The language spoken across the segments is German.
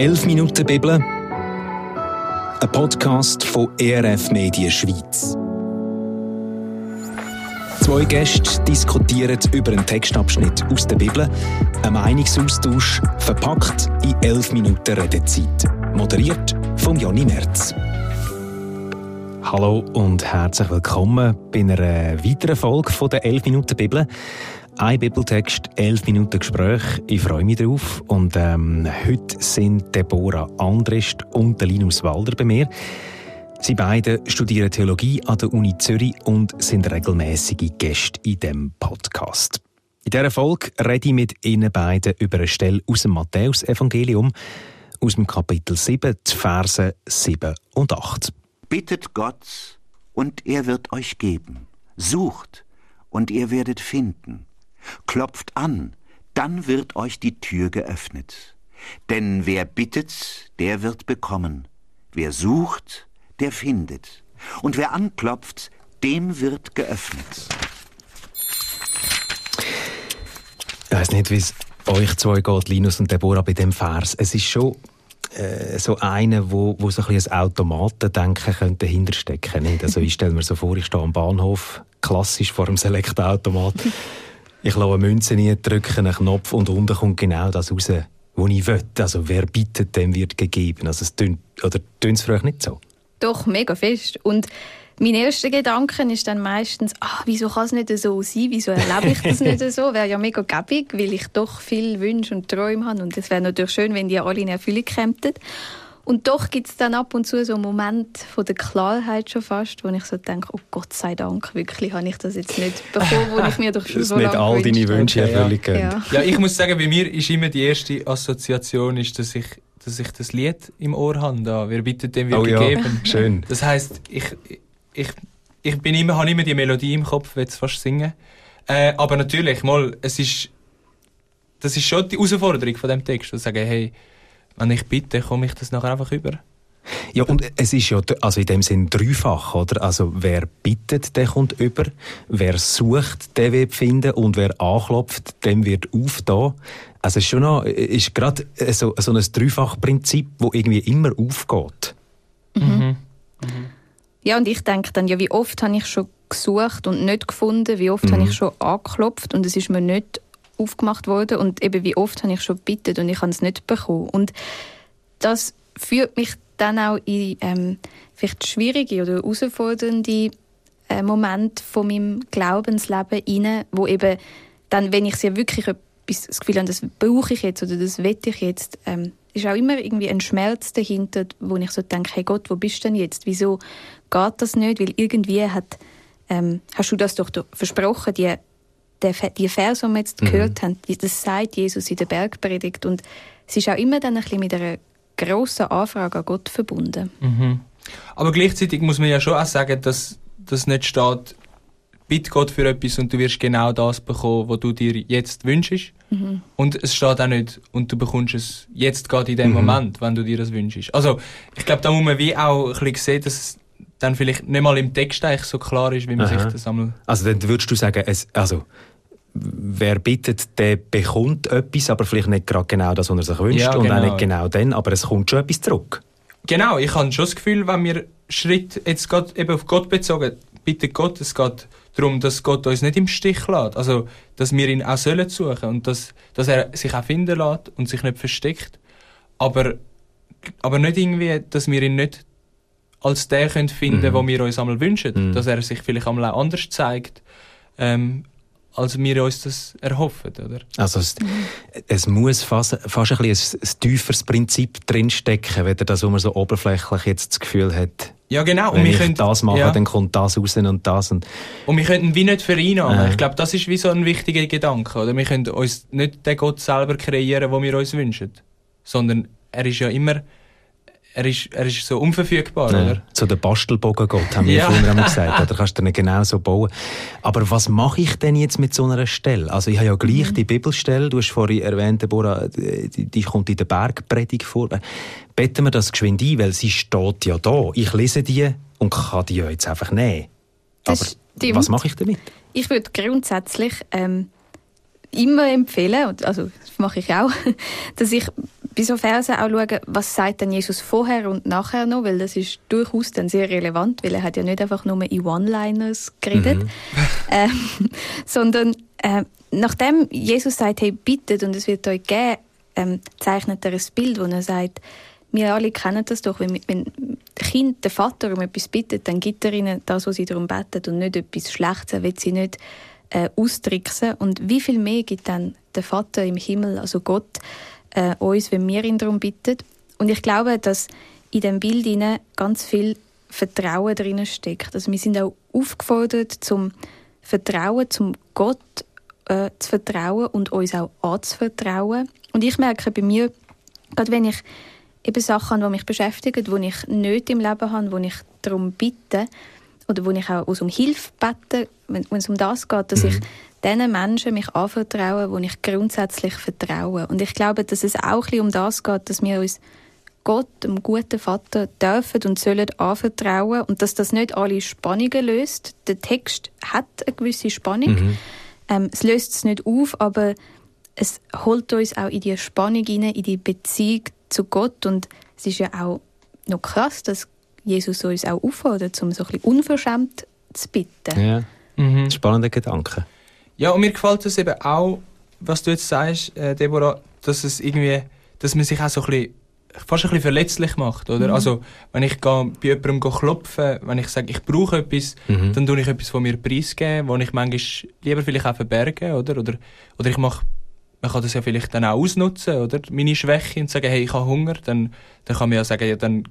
11 Minuten Bibel, ein Podcast von ERF Medien Schweiz. Zwei Gäste diskutieren über einen Textabschnitt aus der Bibel, ein Meinungsaustausch verpackt in 11 Minuten Redezeit. Moderiert von Jonny Merz. Hallo und herzlich willkommen bei einer weiteren Folge von der 11 Minuten Bibel. Ein Bibeltext, 11 Minuten Gespräch. Ich freue mich drauf. Und ähm, heute sind Deborah Andrist und Linus Walder bei mir. Sie beide studieren Theologie an der Uni Zürich und sind regelmäßige Gäste in diesem Podcast. In dieser Folge rede ich mit Ihnen beiden über eine Stelle aus dem Matthäus-Evangelium, aus dem Kapitel 7, die Verse 7 und 8. Bittet Gott, und er wird euch geben. Sucht, und ihr werdet finden. Klopft an, dann wird euch die Tür geöffnet. Denn wer bittet, der wird bekommen. Wer sucht, der findet. Und wer anklopft, dem wird geöffnet. Ich weiß nicht, wie es euch zwei geht, Linus und Deborah, bei dem Vers. Es ist schon äh, so einer, wo, wo so ein ein Automatendenken könnte hinterstecken. Also ich stelle mir so vor, ich stehe am Bahnhof, klassisch vor dem Select-Automat. Ich lasse eine Münze nie drücke einen Knopf und unten kommt genau das raus, was ich will. Also wer bittet, dem wird gegeben. Also es tönt, oder tönt es für euch nicht so? Doch, mega fest. Und mein erster Gedanke ist dann meistens, ah, wieso kann es nicht so sein? Wieso erlebe ich das nicht so? Wäre ja mega gäbig, weil ich doch viel Wünsche und Träume habe. Und es wäre natürlich schön, wenn die alle in Erfüllung kämen. Und doch gibt es dann ab und zu so einen Moment von der Klarheit schon fast, wo ich so denke, oh Gott sei Dank, wirklich habe ich das jetzt nicht bekommen, wo ich mir doch schon so lange nicht all deine Wünsche okay, erfüllen ja. ja. ja, ich muss sagen, bei mir ist immer die erste Assoziation, ist, dass ich dass ich das Lied im Ohr habe. Da. Wer bittet, dem wird oh, gegeben. Ja. Schön. Das heisst, ich, ich, ich bin immer, habe immer die Melodie im Kopf, will es fast singen. Äh, aber natürlich, mal, es ist, das ist schon die Herausforderung von dem Text, zu sagen, hey, wenn ich bitte, komme ich das nachher einfach über. Ja, und es ist ja also in dem Sinn dreifach, oder? Also wer bittet, der kommt über, wer sucht, der wird finden und wer anklopft, dem wird aufda. Also es ist schon noch, ist gerade so, so ein Dreifach-Prinzip, wo irgendwie immer aufgeht. Mhm. Mhm. Ja, und ich denke dann, ja, wie oft habe ich schon gesucht und nicht gefunden, wie oft mhm. habe ich schon angeklopft und es ist mir nicht aufgemacht worden und eben wie oft habe ich schon gebeten und ich habe es nicht bekommen. Und das führt mich dann auch in ähm, vielleicht schwierige oder herausfordernde äh, Momente von meinem Glaubensleben rein, wo eben dann, wenn ich sie wirklich etwas, das Gefühl habe, das brauche ich jetzt oder das wette ich jetzt, ähm, ist auch immer irgendwie ein Schmerz dahinter, wo ich so denke, hey Gott, wo bist du denn jetzt? Wieso geht das nicht? Weil irgendwie hat, ähm, hast du das doch versprochen, die, die, die Verse, die wir jetzt mhm. gehört haben, das sagt Jesus in der Bergpredigt und es ist auch immer dann ein bisschen mit einer grossen Anfrage an Gott verbunden. Mhm. Aber gleichzeitig muss man ja schon auch sagen, dass das nicht steht, bitte Gott für etwas und du wirst genau das bekommen, was du dir jetzt wünschst. Mhm. Und es steht auch nicht, und du bekommst es jetzt gerade in dem mhm. Moment, wenn du dir das wünschst. Also, ich glaube, da muss man wie auch ein bisschen sehen, dass es dann vielleicht nicht mal im Text eigentlich so klar ist, wie man Aha. sich das einmal... Also dann würdest du sagen, es, also wer bittet, der bekommt etwas, aber vielleicht nicht gerade genau das, was er sich wünscht ja, genau. und auch nicht genau dann, aber es kommt schon etwas zurück. Genau, ich habe schon das Gefühl, wenn wir Schritt jetzt gerade eben auf Gott bezogen, bittet Gott, es geht darum, dass Gott uns nicht im Stich lässt, also dass wir ihn auch sollen suchen und dass, dass er sich auch finden lässt und sich nicht versteckt, aber, aber nicht irgendwie, dass wir ihn nicht als der können finden, mhm. wir uns einmal wünschen, mhm. dass er sich vielleicht einmal auch anders zeigt, ähm, als wir uns das erhoffen, oder? Also es, es muss fast, fast ein, bisschen ein, ein tieferes Prinzip drinstecken, wenn das, wo man so oberflächlich jetzt das Gefühl hat, ja, genau. Wenn und wir ich können, das mache, ja. dann kommt das raus und das. Und, und wir könnten wie nicht vereinnahmen. Äh. Ich glaube, das ist wie so ein wichtiger Gedanke. Oder? Wir können uns nicht den Gott selber kreieren, den wir uns wünschen. Sondern er ist ja immer er ist, er ist so unverfügbar, ja, oder? So der Bastelbogengott, haben wir ja. früher einmal gesagt. Oder kannst du den genau so bauen. Aber was mache ich denn jetzt mit so einer Stelle? Also ich habe ja gleich mhm. die Bibelstelle, du hast vorhin erwähnt, Deborah, die, die kommt in der Bergpredigt vor. Betten wir das geschwind ein, weil sie steht ja da. Ich lese die und kann die ja jetzt einfach nehmen. Aber was mache ich damit? Ich würde grundsätzlich... Ähm immer empfehlen, also das mache ich auch, dass ich bei so Versen auch schaue, was sagt denn Jesus vorher und nachher noch, weil das ist durchaus dann sehr relevant, weil er hat ja nicht einfach nur in One-Liners geredet, mhm. ähm, sondern äh, nachdem Jesus sagt, hey, bittet und es wird euch geben, ähm, zeichnet er ein Bild, wo er sagt, wir alle kennen das doch, wenn, wenn Kind den Vater um etwas bittet, dann gibt er ihnen das, was sie darum beten und nicht etwas Schlechtes, er will sie nicht äh, austricksen. Und wie viel mehr gibt dann der Vater im Himmel, also Gott, äh, uns, wenn wir ihn darum bitten. Und ich glaube, dass in dem Bild ganz viel Vertrauen drin steckt. Also wir sind auch aufgefordert, zum Vertrauen, zum Gott äh, zu vertrauen und uns auch anzuvertrauen. Und ich merke bei mir, gerade wenn ich eben Sachen habe, die mich beschäftigen, die ich nicht im Leben habe, wo ich darum bitte oder wo ich auch um Hilfe bete, wenn, wenn es um das geht, dass mhm. ich den Menschen mich anvertraue, wo ich grundsätzlich vertraue. Und ich glaube, dass es auch ein um das geht, dass wir uns Gott, dem guten Vater, dürfen und sollen anvertrauen und dass das nicht alle Spannungen löst. Der Text hat eine gewisse Spannung. Mhm. Ähm, es löst es nicht auf, aber es holt uns auch in die Spannung hinein, in die Beziehung zu Gott. Und es ist ja auch noch krass, dass Jesus uns auch auffordert, um so ein bisschen unverschämt zu bitten. Ja, mhm. spannender Gedanke. Ja, und mir gefällt das eben auch, was du jetzt sagst, äh, Deborah, dass es irgendwie, dass man sich auch so ein bisschen, fast ein bisschen verletzlich macht, oder? Mhm. Also, wenn ich bei jemandem klopfen wenn ich sage, ich brauche etwas, mhm. dann tue ich etwas von mir preisgeben, wo ich manchmal lieber vielleicht auch verbergen, oder? Oder, oder ich mache man kann das ja vielleicht dann auch ausnutzen, oder? Meine Schwäche und sagen, hey, ich habe Hunger, dann, dann kann man ja sagen, ja, dann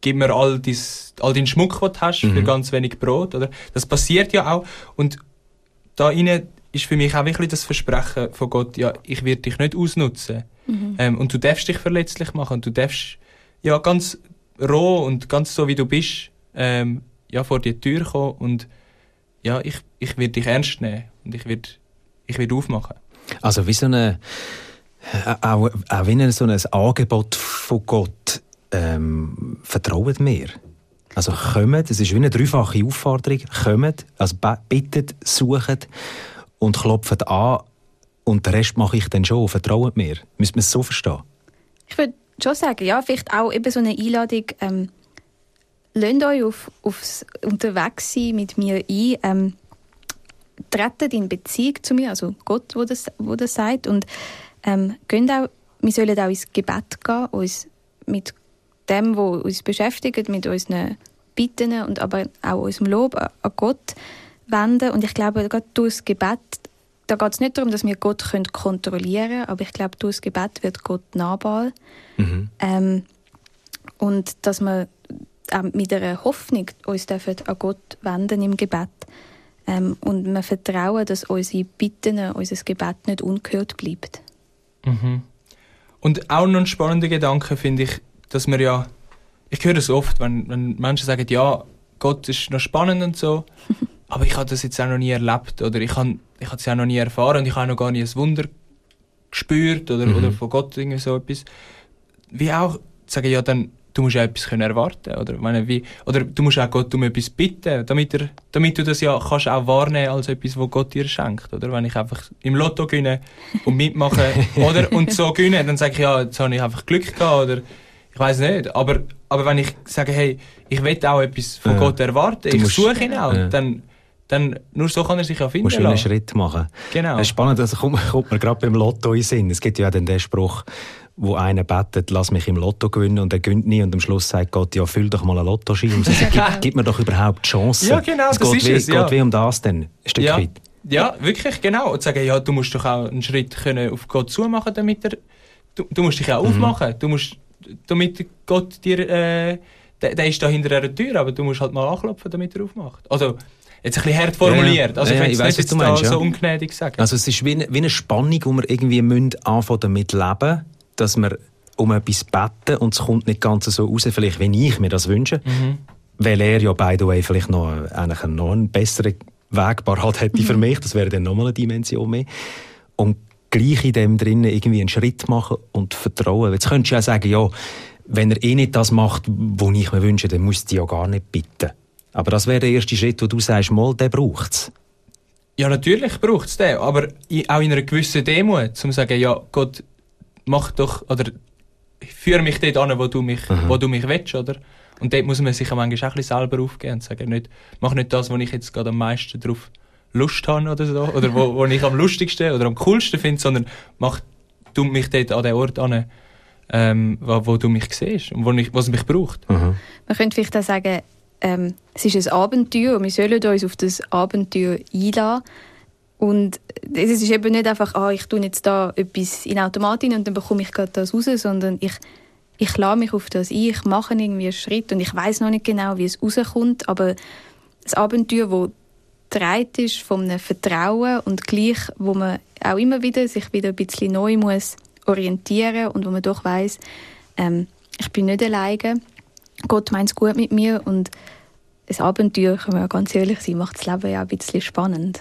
gib mir all, dies, all deinen Schmuck, den du hast, mhm. für ganz wenig Brot, oder? Das passiert ja auch. Und da rein ist für mich auch wirklich das Versprechen von Gott, ja, ich werde dich nicht ausnutzen. Mhm. Ähm, und du darfst dich verletzlich machen und du darfst ja ganz roh und ganz so wie du bist ähm, ja, vor die Tür kommen und ja, ich, ich werde dich ernst nehmen und ich werde ich werd aufmachen. Also wie so eine, äh, auch, auch wie so ein Angebot von Gott, ähm, vertraut mir. Also kommt, es ist wie eine dreifache Aufforderung, kommt, also bittet, sucht und klopft an und den Rest mache ich dann schon. Vertraut mir. Müsste man es so verstehen? Ich würde schon sagen, ja, vielleicht auch eben so eine Einladung, ähm, lasst euch auf, aufs Unterwegssein mit mir ein, ähm, tretet in Beziehung zu mir, also Gott, wo das, wo das sagt, und ähm, auch, wir sollen auch ins Gebet gehen, uns mit dem, was uns beschäftigt, mit unseren Bitten und aber auch unserem Lob an Gott wenden. Und ich glaube, gerade durch das Gebet, da geht es nicht darum, dass wir Gott können kontrollieren können, aber ich glaube, durch das Gebet wird Gott nahbar. Mhm. Ähm, und dass wir auch mit einer Hoffnung uns dürfen an Gott wenden im Gebet ähm, und wir vertrauen, dass unsere Bitten, unser Gebet nicht ungehört bleibt. Mhm. Und auch noch ein spannender Gedanke finde ich, dass wir ja, ich höre das oft, wenn, wenn Menschen sagen, ja, Gott ist noch spannend und so, aber ich habe das jetzt auch noch nie erlebt oder ich habe ich es ja noch nie erfahren und ich habe noch gar nie ein Wunder gespürt oder, mhm. oder von Gott irgendwie so etwas. Wie auch sagen, ja, dann du musst ja etwas können erwarten oder meine, wie oder du musst auch Gott um etwas bitten, damit er, damit du das ja kannst auch wahrnehmen als etwas, was Gott dir schenkt, oder? Wenn ich einfach im Lotto gewinne und mitmache oder und so gewinne, dann sage ich ja, jetzt habe ich einfach Glück gehabt oder ich weiß nicht, aber aber wenn ich sage, hey, ich will auch etwas von ja. Gott erwarten, du ich suche ihn auch, ja. dann dann nur so kann er sich ja finden Musst du einen Schritt machen. Genau. Es ist spannend, das kommt, kommt mir gerade beim Lotto in Sinn. Es gibt ja auch den Spruch, wo einer betet, lass mich im Lotto gewinnen und er gönnt nie und am Schluss sagt Gott, ja, füll doch mal einen Lottoschein. Und sagt, gib, gib mir doch überhaupt Chancen. Ja, genau, es das geht ist wie, es. Ja. geht wie um das denn, ein Stück ja. weit. Ja, wirklich, genau. Und sagen, ja, du musst doch auch einen Schritt können auf Gott zumachen, damit er, du, du musst dich auch mhm. aufmachen. Du musst, damit Gott dir, äh, der, der ist da hinter einer Tür, aber du musst halt mal anklopfen, damit er aufmacht. Also, Jetzt ein bisschen hart formuliert. Also, ja, ich, ja, ich nicht du meinst, so ungnädig sagen. Also, es ist wie eine, wie eine Spannung, wo wir irgendwie müssen anfangen damit leben, dass wir um etwas beten und es kommt nicht ganz so raus, vielleicht wie ich mir das wünsche. Mhm. Weil er ja, by the way, vielleicht noch, eigentlich noch einen besseren Weg parat hätte für mhm. mich. Das wäre dann nochmal eine Dimension mehr. Und gleich in dem drinnen irgendwie einen Schritt machen und vertrauen. Jetzt könntest du ja sagen, ja, wenn er eh nicht das macht, was ich mir wünsche, dann musst du ja gar nicht bitten. Aber das wäre der erste Schritt, wo du sagst, mal, der braucht es. Ja, natürlich braucht es den, aber auch in einer gewissen Demut, um zu sagen, ja, Gott, mach doch, oder führe mich dort an, wo du mich, mhm. wo du mich willst, oder? Und dort muss man sich manchmal auch ein bisschen selber aufgeben und sagen, nicht, mach nicht das, wo ich jetzt gerade am meisten drauf Lust habe oder so, oder wo, wo ich am lustigsten oder am coolsten finde, sondern mach du mich dort an den Ort an, ähm, wo, wo, du mich siehst und wo ich, was mich braucht. Mhm. Man könnte vielleicht auch sagen, ähm, es ist ein Abenteuer und wir sollen uns auf das Abenteuer einlassen. Und es ist eben nicht einfach, ah, ich tue jetzt da etwas in Automat und dann bekomme ich gerade das raus, sondern ich, ich lade mich auf das ein, ich mache irgendwie einen Schritt und ich weiß noch nicht genau, wie es rauskommt, aber das Abenteuer, das dreit ist von einem Vertrauen und gleich, wo man auch immer wieder sich wieder ein bisschen neu muss orientieren und wo man doch weiß, ähm, ich bin nicht alleine, Gott meint es gut mit mir und ein Abenteuer, kann man ja ganz ehrlich sein, macht das Leben ja ein bisschen spannend.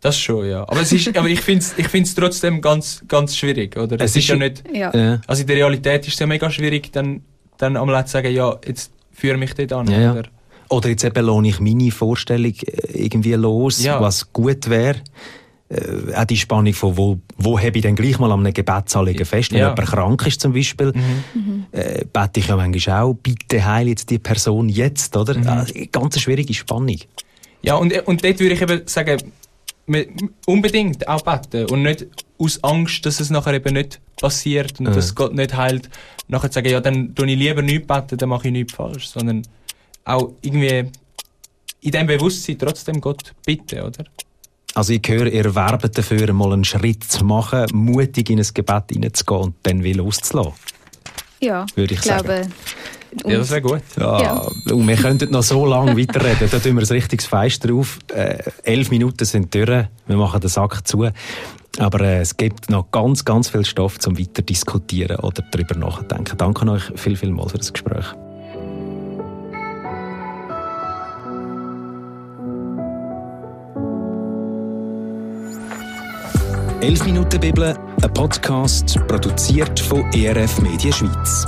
Das schon, ja. Aber, es ist, aber ich finde es ich find's trotzdem ganz, ganz schwierig, oder? Es, es ist, ist ja nicht... Ja. Also in der Realität ist es ja mega schwierig, dann, dann einmal zu sagen, ja, jetzt führe mich dort an, ja, oder? Oder jetzt eben lohne ich meine Vorstellung äh, irgendwie los, ja. was gut wäre. Äh, auch die Spannung von, wo, wo habe ich denn gleich mal an einem Gebetsanliegen fest, wenn ja. jemand krank ist zum Beispiel, mhm. äh, bete ich ja manchmal auch, bitte heil jetzt die Person jetzt, oder? Mhm. Also, ganz eine schwierige Spannung. Ja, und, und dort würde ich eben sagen, unbedingt auch beten und nicht aus Angst, dass es nachher eben nicht passiert und mhm. dass Gott nicht heilt, nachher zu sagen, ja, dann tue ich lieber nichts beten, dann mache ich nichts falsch, sondern auch irgendwie in dem Bewusstsein trotzdem Gott bitten, oder? Also ich höre, ihr werbt dafür, mal einen Schritt zu machen, mutig in ein Gebet hineinzugehen und dann will loszulassen. Ja, würde ich, ich sagen. glaube... Ja, das wäre gut. Ja, ja. Und wir könnten noch so lange weiterreden. Da tun wir ein richtiges Fest drauf. Äh, elf Minuten sind durch. Wir machen den Sack zu. Aber äh, es gibt noch ganz, ganz viel Stoff zum weiter diskutieren oder darüber nachdenken. Danke euch viel, viel mal für das Gespräch. «11 Minuten Bibel», ein Podcast produziert von ERF Media Schweiz.